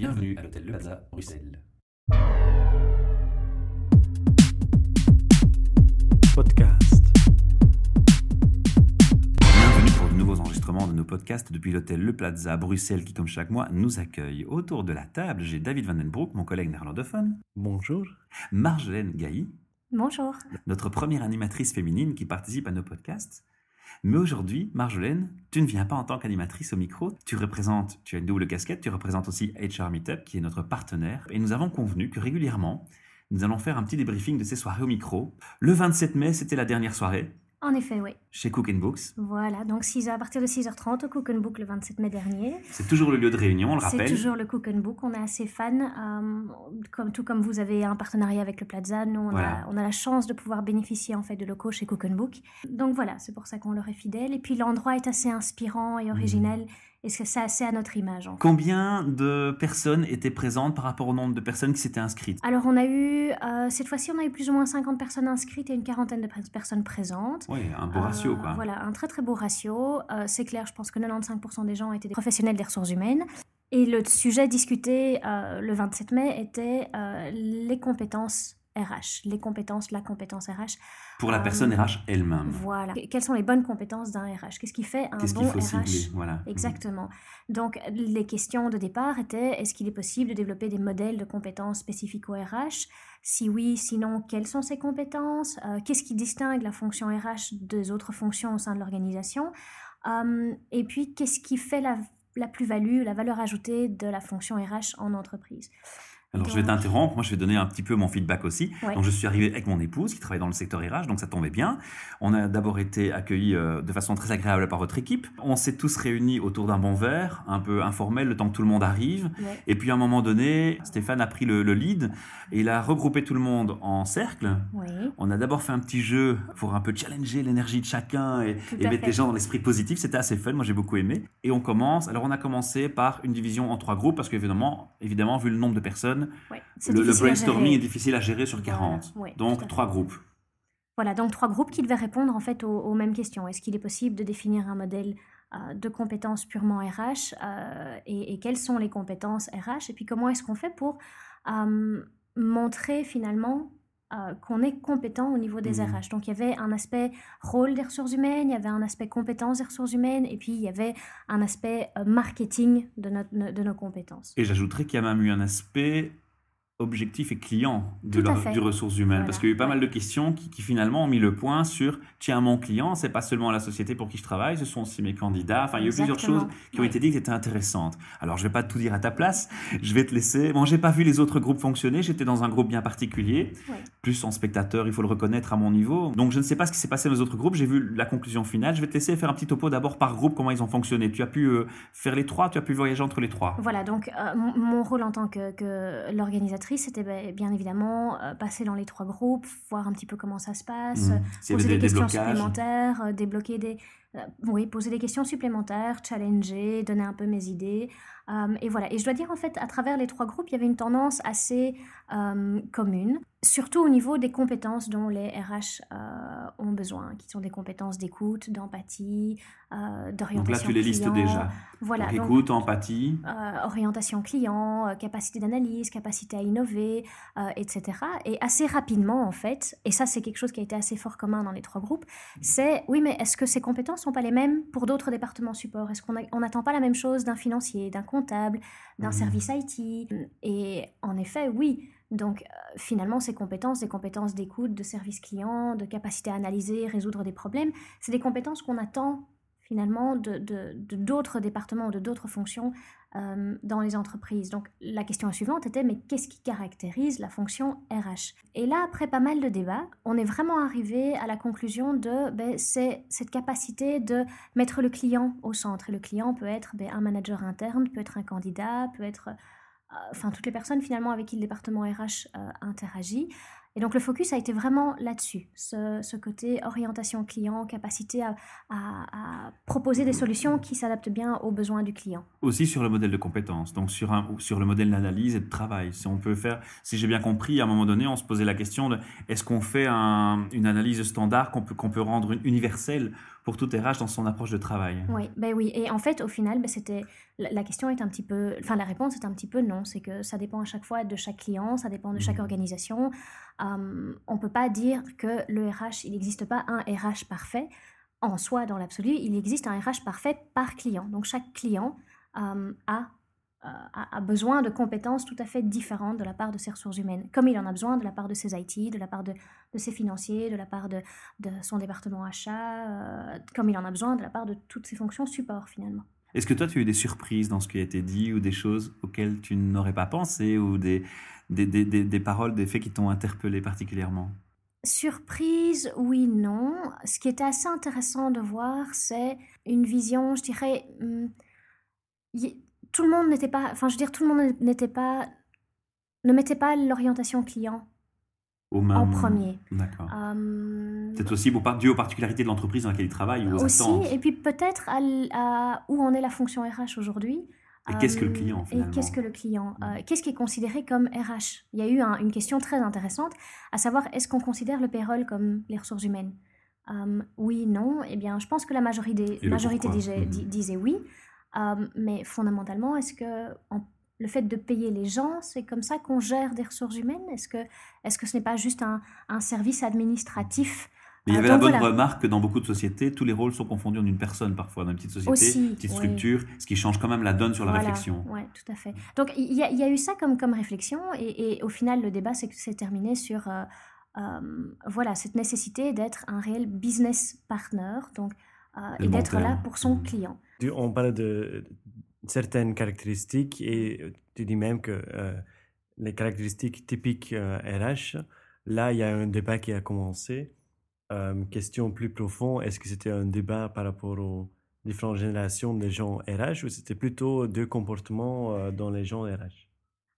Bienvenue à l'hôtel Le Plaza, Bruxelles. Podcast. Bienvenue pour de nouveaux enregistrements de nos podcasts depuis l'hôtel Le Plaza, Bruxelles, qui, comme chaque mois, nous accueille. Autour de la table, j'ai David Van Den Broek, mon collègue néerlandophone, Bonjour. Marjolaine Gailly, Bonjour. notre première animatrice féminine qui participe à nos podcasts. Mais aujourd'hui, Marjolaine, tu ne viens pas en tant qu'animatrice au micro, tu représentes, tu as une double casquette, tu représentes aussi HR Meetup, qui est notre partenaire, et nous avons convenu que régulièrement, nous allons faire un petit débriefing de ces soirées au micro. Le 27 mai, c'était la dernière soirée En effet, oui. chez Cook Books. Voilà, donc 6 à partir de 6h30 au Cook and Book le 27 mai dernier. C'est toujours le lieu de réunion, on le C'est rappelle. toujours le Cook and Book, on est assez fan. euh, comme, tout comme vous avez un partenariat avec le Plaza, nous on, Voilà. a, on a la chance de pouvoir bénéficier en fait de locaux chez Cook and Book. Donc voilà, c'est pour ça qu'on leur est fidèle. Et puis l'endroit est assez inspirant et original. Et c'est c'est assez à notre image. en fait? Combien de personnes étaient présentes par rapport au nombre de personnes qui s'étaient inscrites? Alors on a eu, euh, cette fois-ci on a eu plus ou moins 50 personnes inscrites et une quarantaine de personnes présentes. Oui, un beau Euh, ratio, quoi. Voilà, un très très beau ratio. Euh, c'est clair, je pense que 95% des gens étaient des professionnels des ressources humaines. Et le sujet discuté euh, le 27 mai était euh, les compétences RH, les compétences, la compétence RH. Pour la euh, personne RH elle-même. Voilà. Quelles sont les bonnes compétences d'un RH Qu'est-ce qui fait un Qu'est-ce bon qu'il faut RH cibler? Voilà. Exactement. Donc, les questions de départ étaient est-ce qu'il est possible de développer des modèles de compétences spécifiques au RH Si oui, sinon, quelles sont ces compétences? Euh, Qu'est-ce qui distingue la fonction RH des autres fonctions au sein de l'organisation? Euh, Et puis, qu'est-ce qui fait la, la plus-value, la valeur ajoutée de la fonction RH en entreprise? Alors, je vais t'interrompre. Moi, je vais donner un petit peu mon feedback aussi. Ouais. Donc, je suis arrivé avec mon épouse qui travaille dans le secteur RH, donc ça tombait bien. On a d'abord été accueillis euh, de façon très agréable par votre équipe. On s'est tous réunis autour d'un bon verre, un peu informel, le temps que tout le monde arrive. Ouais. Et puis, à un moment donné, Stéphane a pris le, le lead et il a regroupé tout le monde en cercle. On a d'abord fait un petit jeu pour un peu challenger l'énergie de chacun et, mettre fait. les gens dans l'esprit positif. C'était assez fun, moi j'ai beaucoup aimé. Et on commence. Alors on a commencé par une division en trois groupes parce qu'évidemment, évidemment, vu le nombre de personnes, ouais. Le, brainstorming est difficile à gérer sur Voilà, 40. ouais, tout à Donc trois groupes. Voilà, donc trois groupes qui devaient répondre en fait aux, aux mêmes questions. Est-ce qu'il est possible de définir un modèle euh, de compétences purement RH euh, et, et quelles sont les compétences RH Et puis comment est-ce qu'on fait pour euh, montrer finalement euh, qu'on est compétent au niveau des Mhm. RH Donc il y avait un aspect rôle des ressources humaines, il y avait un aspect compétences des ressources humaines et puis il y avait un aspect euh, marketing de, notre- de nos compétences. Et j'ajouterais qu'il y a même eu un aspect objectif et client de leur- du ressources humaines. Voilà, Parce qu'il y a eu pas ouais. mal de questions qui, qui finalement ont mis le point sur tiens, mon client, c'est pas seulement la société pour qui je travaille, ce sont aussi mes candidats. Enfin, il y a eu plusieurs choses qui ont été dites qui étaient intéressantes. Alors, je vais pas tout dire à ta place, je vais te laisser. Bon, j'ai pas vu les autres groupes fonctionner, j'étais dans un groupe bien particulier, Ouais. plus en spectateur, il faut le reconnaître à mon niveau. Donc, je ne sais pas ce qui s'est passé dans les autres groupes, j'ai vu la conclusion finale. Je vais te laisser faire un petit topo d'abord par groupe, comment ils ont fonctionné. Tu as pu euh, faire les trois, tu as pu voyager entre les trois. Voilà, donc euh, mon, mon rôle en tant que, que l'organisatrice, c'était ben, bien évidemment euh, passer dans les trois groupes, voir un petit peu comment ça se passe, Mmh. euh, poser des, des questions déblocages. supplémentaires, euh, débloquer des... oui, poser des questions supplémentaires, challenger, donner un peu mes idées. Et voilà, et je dois dire en fait, à travers les trois groupes, il y avait une tendance assez commune, surtout au niveau des compétences dont les RH euh, ont besoin, qui sont des compétences d'écoute, d'empathie, euh, d'orientation Donc là, tu les listes client. déjà. Voilà, Donc, donc- écoute, empathie. euh, orientation client, euh, capacité d'analyse, capacité à innover, etc. Et assez rapidement, en fait, et ça c'est quelque chose qui a été assez fort commun dans les trois groupes, c'est oui, mais est-ce que ces compétences sont pas les mêmes pour d'autres départements support? Est-ce qu'on n'attend pas la même chose d'un financier, d'un comptable, d'un Mhm. service IT Et en effet, oui. Donc euh, finalement, ces compétences, des compétences d'écoute, de service client, de capacité à analyser, résoudre des problèmes, c'est des compétences qu'on attend finalement de d'autres départements ou de d'autres fonctions euh, dans les entreprises. Donc la question suivante était mais qu'est-ce qui caractérise la fonction RH Et là, après pas mal de débats, on est vraiment arrivé à la conclusion de ben, c'est cette capacité de mettre le client au centre. Et le client peut être ben, un manager interne, peut être un candidat, peut être enfin toutes les personnes finalement avec qui le département RH euh, interagit. Et donc le focus a été vraiment là-dessus, ce, côté orientation client, capacité à, proposer des solutions qui s'adaptent bien aux besoins du client. Aussi sur le modèle de compétences, donc sur, sur le modèle d'analyse et de travail. Si on peut faire, si j'ai bien compris, à un moment donné, on se posait la question de est-ce qu'on fait un- une analyse standard qu'on peut, qu'on peut rendre universelle pour tout RH dans son approche de travail. Oui, ben oui. Et en fait, au final, ben c'était la question est un petit peu, enfin la réponse est un petit peu non. C'est que ça dépend à chaque fois de chaque client, ça dépend de chaque Mhm. organisation. Euh, on peut pas dire que le RH, il n'existe pas un RH parfait en soi dans l'absolu. Il existe un RH parfait par client. Donc chaque client euh, a a, a besoin de compétences tout à fait différentes de la part de ses ressources humaines, comme il en a besoin de la part de ses IT, de la part de, de ses financiers, de la part de, de son département achat, euh, comme il en a besoin de la part de toutes ses fonctions support finalement. Est-ce que toi, tu as eu des surprises dans ce qui a été dit ou des choses auxquelles tu n'aurais pas pensé ou des, des, des, des, des paroles, des faits qui t'ont interpellé particulièrement? Surprise, oui, non. Ce qui était assez intéressant de voir, c'est une vision, je dirais, hum, y- tout le monde n'était pas, enfin, je veux dire, tout le monde n'était pas, ne mettait pas l'orientation client Au en premier. D'accord. Hum, C'est aussi beau- dû aux particularités de l'entreprise dans laquelle il travaille ou aux aussi, attentes. et puis peut-être à, où en est la fonction RH aujourd'hui. Et qu'est-ce que le Euh, client, Et qu'est-ce que le client Mm. euh, Qu'est-ce qui est considéré comme RH Il y a eu un- une question très intéressante, à savoir est-ce qu'on considère le payroll comme les ressources humaines? Euh, Oui, non. Eh bien, je pense que la majorité, majorité disait oui. Euh, mais fondamentalement, est-ce que le fait de payer les gens, c'est comme ça qu'on gère des ressources humaines? Est-ce que, est que ce n'est pas juste un, un service administratif? Il y Ah, avait la donc bonne voilà. remarque que dans beaucoup de sociétés, tous les rôles sont confondus en une personne parfois, dans une petite société, Aussi, petite oui. structure, ce qui change quand même la donne sur la Voilà, réflexion. Ouais, tout à fait. Donc il y, a- il y a eu ça comme, comme réflexion et, et au final le débat s'est terminé sur euh, euh, voilà cette nécessité d'être un réel business partner donc euh, et d'être là pour son Mhm. client. On parle de certaines caractéristiques et tu dis même que euh, les caractéristiques typiques euh, RH, là, il y a un débat qui a commencé. Euh, question plus profonde, est-ce que c'était un débat par rapport aux différentes générations des gens RH ou c'était plutôt deux comportements euh, dans les gens RH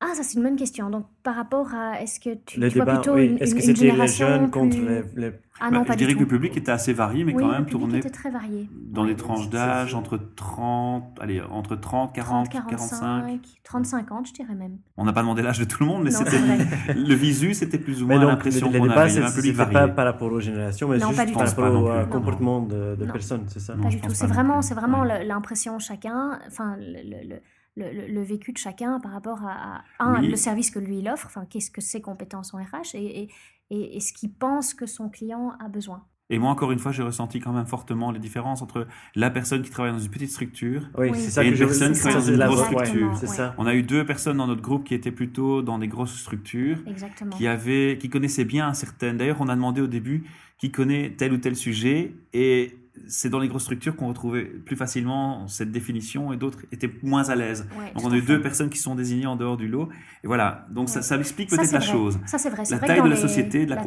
Ah ça c'est une bonne question. Donc par rapport à est-ce que tu, Le tu vois débat, plutôt oui, une, est-ce une- que c'était les génération jeunes contre plus- les, les- Ah Bah, non je pas dirais du que le public était assez varié, mais oui, quand même le tourné était très varié. dans Ouais. des tranches d'âge entre 30, allez, entre 30, 40, 30, 45. 45, 30, 50 je dirais même. On n'a pas demandé l'âge de tout le monde, mais Non, c'était le visu, c'était plus ou Mais moins donc, l'impression qu'on avait. Il y avait un c'est- public c'était varié. pas par rapport aux générations, mais Non, pas juste du par tout. rapport Je au euh, comportement de, personnes, c'est ça Non, Pas je du tout. C'est vraiment, c'est vraiment l'impression chacun, enfin le- le- le- le vécu de chacun par rapport à, à, un, Oui. le service que lui il offre, enfin qu'est-ce que ses compétences en RH et, et, et, et ce qu'il pense que son client a besoin. Et moi, encore une fois, j'ai ressenti quand même fortement les différences entre la personne qui travaille dans une petite structure. Oui, Oui. c'est ça Et que une je personne qui travaille dans une grosse structure. c'est Ouais. ça. On a eu deux personnes dans notre groupe qui étaient plutôt dans des grosses structures, Exactement. qui avaient, qui connaissaient bien certaines. D'ailleurs, on a demandé au début qui connaît tel ou tel sujet, et c'est dans les grosses structures qu'on retrouvait plus facilement cette définition, et d'autres étaient moins à l'aise. Ouais, Donc on a eu deux personnes qui sont désignées en dehors du lot, et voilà. Donc ça, Ouais. ça explique peut-être la vrai. chose. Ça c'est vrai. La vrai taille de la les- société, de la,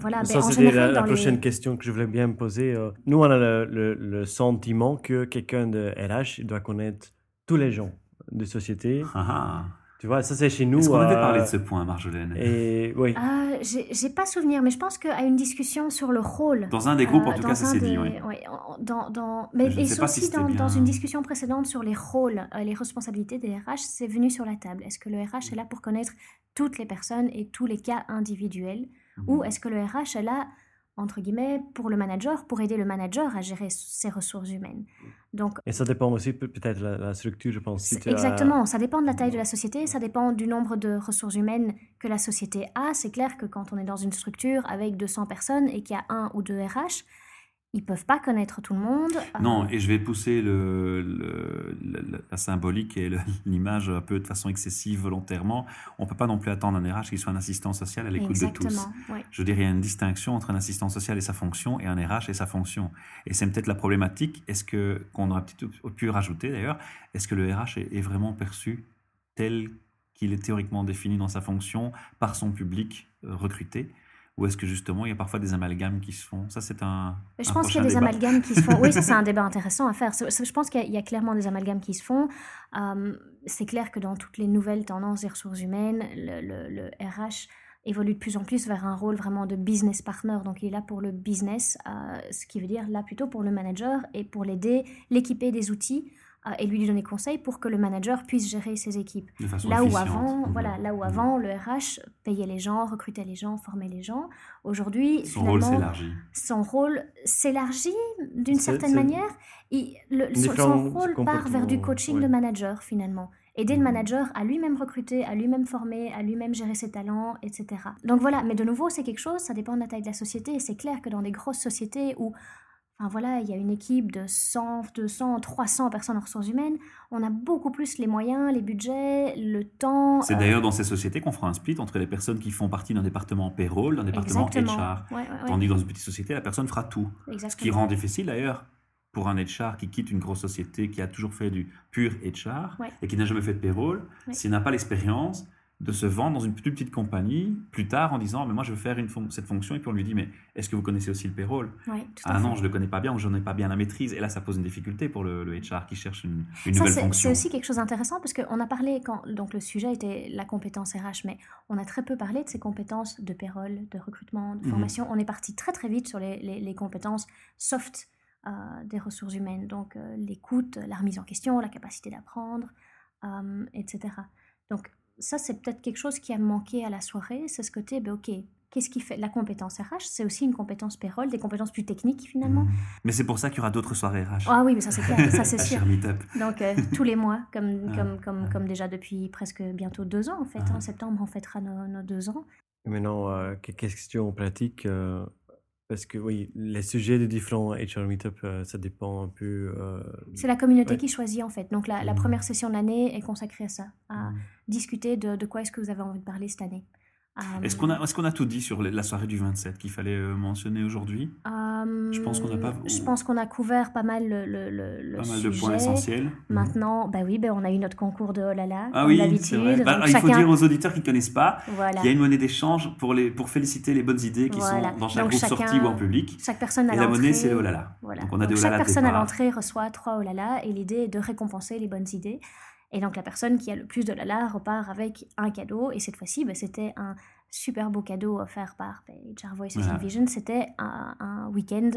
Voilà, Ça, ben, c'était la, les- prochaine question que je voulais bien me poser. Euh, Nous, on a le, le- le sentiment que quelqu'un de RH il doit connaître tous les gens de société. Ah, ah. Tu vois, ça, c'est chez nous. Est-ce qu'on avait euh, parlé de ce point, Marjolaine Et oui. Ah, j'ai pas souvenir, mais je pense qu'à une discussion sur le rôle. Dans un des groupes, en euh, tout cas, ça s'est dit. oui. ouais, dans, dans, mais et sais pas si aussi c'était dans, bien. dans une discussion précédente sur les rôles, euh, les responsabilités des RH, c'est venu sur la table. Est-ce que le RH est là pour connaître toutes les personnes et tous les cas individuels, ou Mhm. est-ce que le RH est là entre guillemets pour le manager, pour aider le manager à gérer ses ressources humaines. Donc Et ça dépend aussi peut- peut-être la, la structure, je pense. Si as- Exactement, ça dépend de la taille de la société, ça dépend du nombre de ressources humaines que la société a. C'est clair que quand on est dans une structure avec 200 personnes et qu'il y a un ou deux RH, ils peuvent pas connaître tout le monde. Euh, Non, et je vais pousser le- la symbolique et l'image un peu de façon excessive volontairement. On ne peut pas non plus attendre un RH qui soit un assistant social à l'écoute de tous. Je dirais il y a une distinction entre un assistant social et sa fonction et un RH et sa fonction. Et c'est peut-être la problématique. Est-ce que qu'on aurait peut-être pu rajouter d'ailleurs Est-ce que le RH est, est vraiment perçu tel qu'il est théoriquement défini dans sa fonction par son public euh, recruté? Ou est-ce que justement il y a parfois des amalgames qui se font? Ça c'est un. Je un pense qu'il y a des débat. amalgames qui se font. Oui, ça c'est un débat intéressant à faire. Je pense qu'il y, a- il y a clairement des amalgames qui se font. Euh, c'est clair que dans toutes les nouvelles tendances des ressources humaines, le, le- le RH évolue de plus en plus vers un rôle vraiment de business partner. Donc il est là pour le business, euh, ce qui veut dire là plutôt pour le manager et pour l'aider, l'équiper des outils et lui donner conseil pour que le manager puisse gérer ses équipes. De façon Là où avant, Mhm. voilà, là où Mhm. avant le RH payait les gens, recrutait les gens, formait les gens, aujourd'hui Son rôle s'élargit. son rôle s'élargit d'une certaine manière. Le- son, rôle part vers du coaching ouais. de manager finalement. Aider le Mhm. manager à lui-même recruter, à lui-même former, à lui-même gérer ses talents, etc. Donc voilà, mais de nouveau, c'est quelque chose, ça dépend de la taille de la société. Et c'est clair que dans des grosses sociétés où Enfin voilà, il y a une équipe de 100, 200, 300 personnes en ressources humaines. On a beaucoup plus les moyens, les budgets, le temps. C'est euh, d'ailleurs dans ces sociétés qu'on fera un split entre les personnes qui font partie d'un département payroll, d'un département exactement. HR. Ouais, ouais, ouais, Tandis que dans une petite société, la personne fera tout. Ce qui rend difficile d'ailleurs pour un HR qui quitte une grosse société qui a toujours fait du pur HR et qui n'a jamais fait de payroll, s'il n'a pas l'expérience de se vendre dans une plus petite compagnie plus tard en disant mais moi je veux faire une fon- cette fonction et puis on lui dit mais est-ce que vous connaissez aussi le payroll? Ouais, Ah non je le connais pas bien ou je n'en ai pas bien la maîtrise et là ça pose une difficulté pour le, le HR qui cherche une, une Ça, nouvelle c'est- fonction. C'est aussi quelque chose d'intéressant parce qu'on a parlé, quand, donc le sujet était la compétence RH, mais on a très peu parlé de ces compétences de payroll, de recrutement, de Mhm. formation. On est parti très très vite sur les, les- les compétences soft euh, des ressources humaines, donc euh, l'écoute, la remise en question, la capacité d'apprendre, euh, etc. Donc ça, c'est peut-être quelque chose qui a manqué à la soirée, c'est ce côté, ben, ok, qu'est-ce qui fait la compétence RH C'est aussi une compétence payroll, des compétences plus techniques finalement. Mhm. Mais c'est pour ça qu'il y aura d'autres soirées RH. Ah oui, mais ça c'est clair, ça c'est sûr. Donc euh, tous les mois, comme, Ah, comme, comme, ah. comme déjà depuis presque bientôt deux ans en fait. Ah. En septembre, on fêtera nos, nos deux ans. Et maintenant, euh, questions pratiques. euh, parce que oui, les sujets de différents HR Meetup, euh, ça dépend un peu. euh, C'est la communauté Ouais. qui choisit en fait. Donc la, la Mhm. première session de l'année est consacrée à ça, à Mhm. discuter de, de quoi est-ce que vous avez envie de parler cette année. Euh, Est-ce qu'on a, est qu'on a tout dit sur la soirée du 27 qu'il fallait euh, mentionner aujourd'hui? Euh, Je pense qu'on n'a pas- Je pense qu'on a couvert pas mal le, le, le, Pas mal de points sujet. essentiels. Mhm. Maintenant, bah oui, bah on a eu notre concours de oh là là, Ah oui, c'est d'habitude. vrai. Bah, il faut dire aux auditeurs qui ne connaissent pas voilà. qu'il y a une monnaie d'échange pour, les, pour féliciter les bonnes idées qui Voilà. sont dans chaque Donc groupe chacun- sorti ou en public. Chaque personne à Et la monnaie, c'est le oh là là. Voilà. Donc on a des Donc, oh là chaque personne à l'entrée reçoit trois oh là là et l'idée est de récompenser les bonnes idées. Et donc la personne qui a le plus de oh là là repart avec un cadeau. Et cette fois-ci, bah, c'était un super beau cadeau offert par HR Voices Voilà. Vision. C'était un, un week-end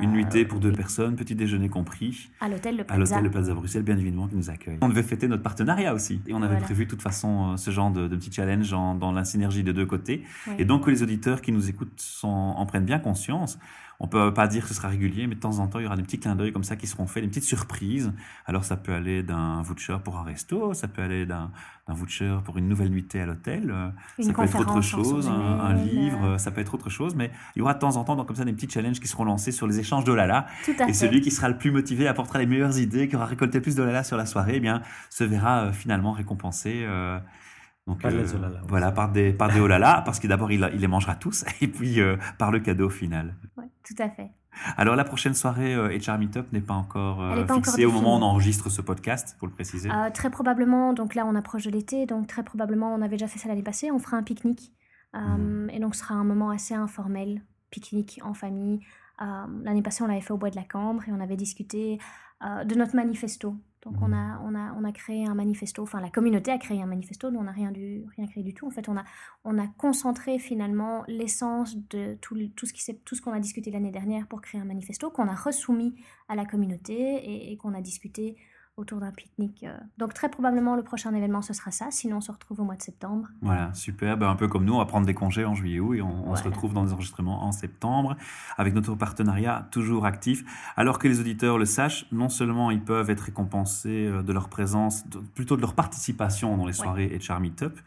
Une nuitée pour deux personnes, petit déjeuner compris, à l'hôtel Le à Plaza. l'hôtel de Plaza Bruxelles, bien évidemment, qui nous accueille. On devait fêter notre partenariat aussi. Et on avait Voilà. prévu de toute façon euh, ce genre de, de petit challenge en- dans la synergie de deux côtés. Et donc que les auditeurs qui nous écoutent sont- en prennent bien conscience. On peut pas dire que ce sera régulier, mais de temps en temps, il y aura des petits clins d'œil comme ça qui seront faits, des petites surprises. Alors ça peut aller d'un voucher pour un resto, ça peut aller d'un voucher pour une nouvelle nuitée à l'hôtel, euh, ça peut être autre chose, un, livre, euh, euh, ça peut être autre chose, mais il y aura de temps en temps donc, comme ça des petits challenges qui seront lancés sur les échanges d'Olala. Tout à Et fait. celui qui sera le plus motivé apportera les meilleures idées, qui aura récolté plus d'Olala sur la soirée, eh bien, se verra euh, finalement récompensé. euh, donc, Par les Olala aussi. voilà, par des, par des Olala, parce que d'abord il, il les mangera tous, et puis euh, par le cadeau final. Ouais, tout à fait. Alors la prochaine soirée euh, HR Meetup n'est pas encore euh, pas fixée encore au moment où on enregistre ce podcast, pour le préciser. Euh, très probablement, donc là on approche de l'été, donc très probablement on avait déjà fait ça l'année passée, on fera un pique-nique. Euh, Mhm. Et donc ce sera un moment assez informel, pique-nique en famille. Euh, l'année passée on l'avait fait au Bois de la Cambre et on avait discuté euh, de notre manifesto. Donc on, a, on, a, on a créé un manifesto, enfin la communauté a créé un manifesto, nous on n'a rien, du, rien créé du tout. En fait on a, on a concentré finalement l'essence de tout, tout ce qui tout ce qu'on a discuté l'année dernière pour créer un manifesto qu'on a resoumis à la communauté et, et qu'on a discuté autour d'un pique-nique. euh. Donc très probablement le prochain événement ce sera ça, sinon on se retrouve au mois de septembre. Voilà, super. Ben, un peu comme nous, on va prendre des congés en juillet août et on, on se retrouve dans les enregistrements en septembre avec notre partenariat toujours actif. Alors que les auditeurs le sachent, non seulement ils peuvent être récompensés euh, de leur présence, de- plutôt de leur participation dans les soirées HR Meetup.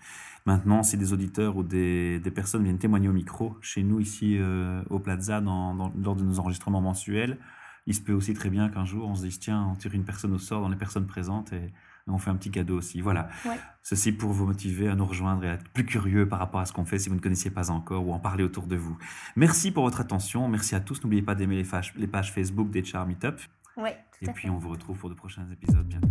Maintenant, si des auditeurs ou des, des personnes viennent témoigner au micro chez nous ici euh, au Plaza dans, dans- lors de nos enregistrements mensuels, il se peut aussi très bien qu'un jour on se dise tiens, on tire une personne au sort dans les personnes présentes et, on fait un petit cadeau aussi. Voilà. Ouais. Ceci pour vous motiver à nous rejoindre et à être plus curieux par rapport à ce qu'on fait si vous ne connaissiez pas encore ou en parler autour de vous. Merci pour votre attention. Merci à tous. N'oubliez pas d'aimer les, pages Facebook des Char Meetup. Ouais, tout Et puis fait. on vous retrouve pour de prochains épisodes bientôt.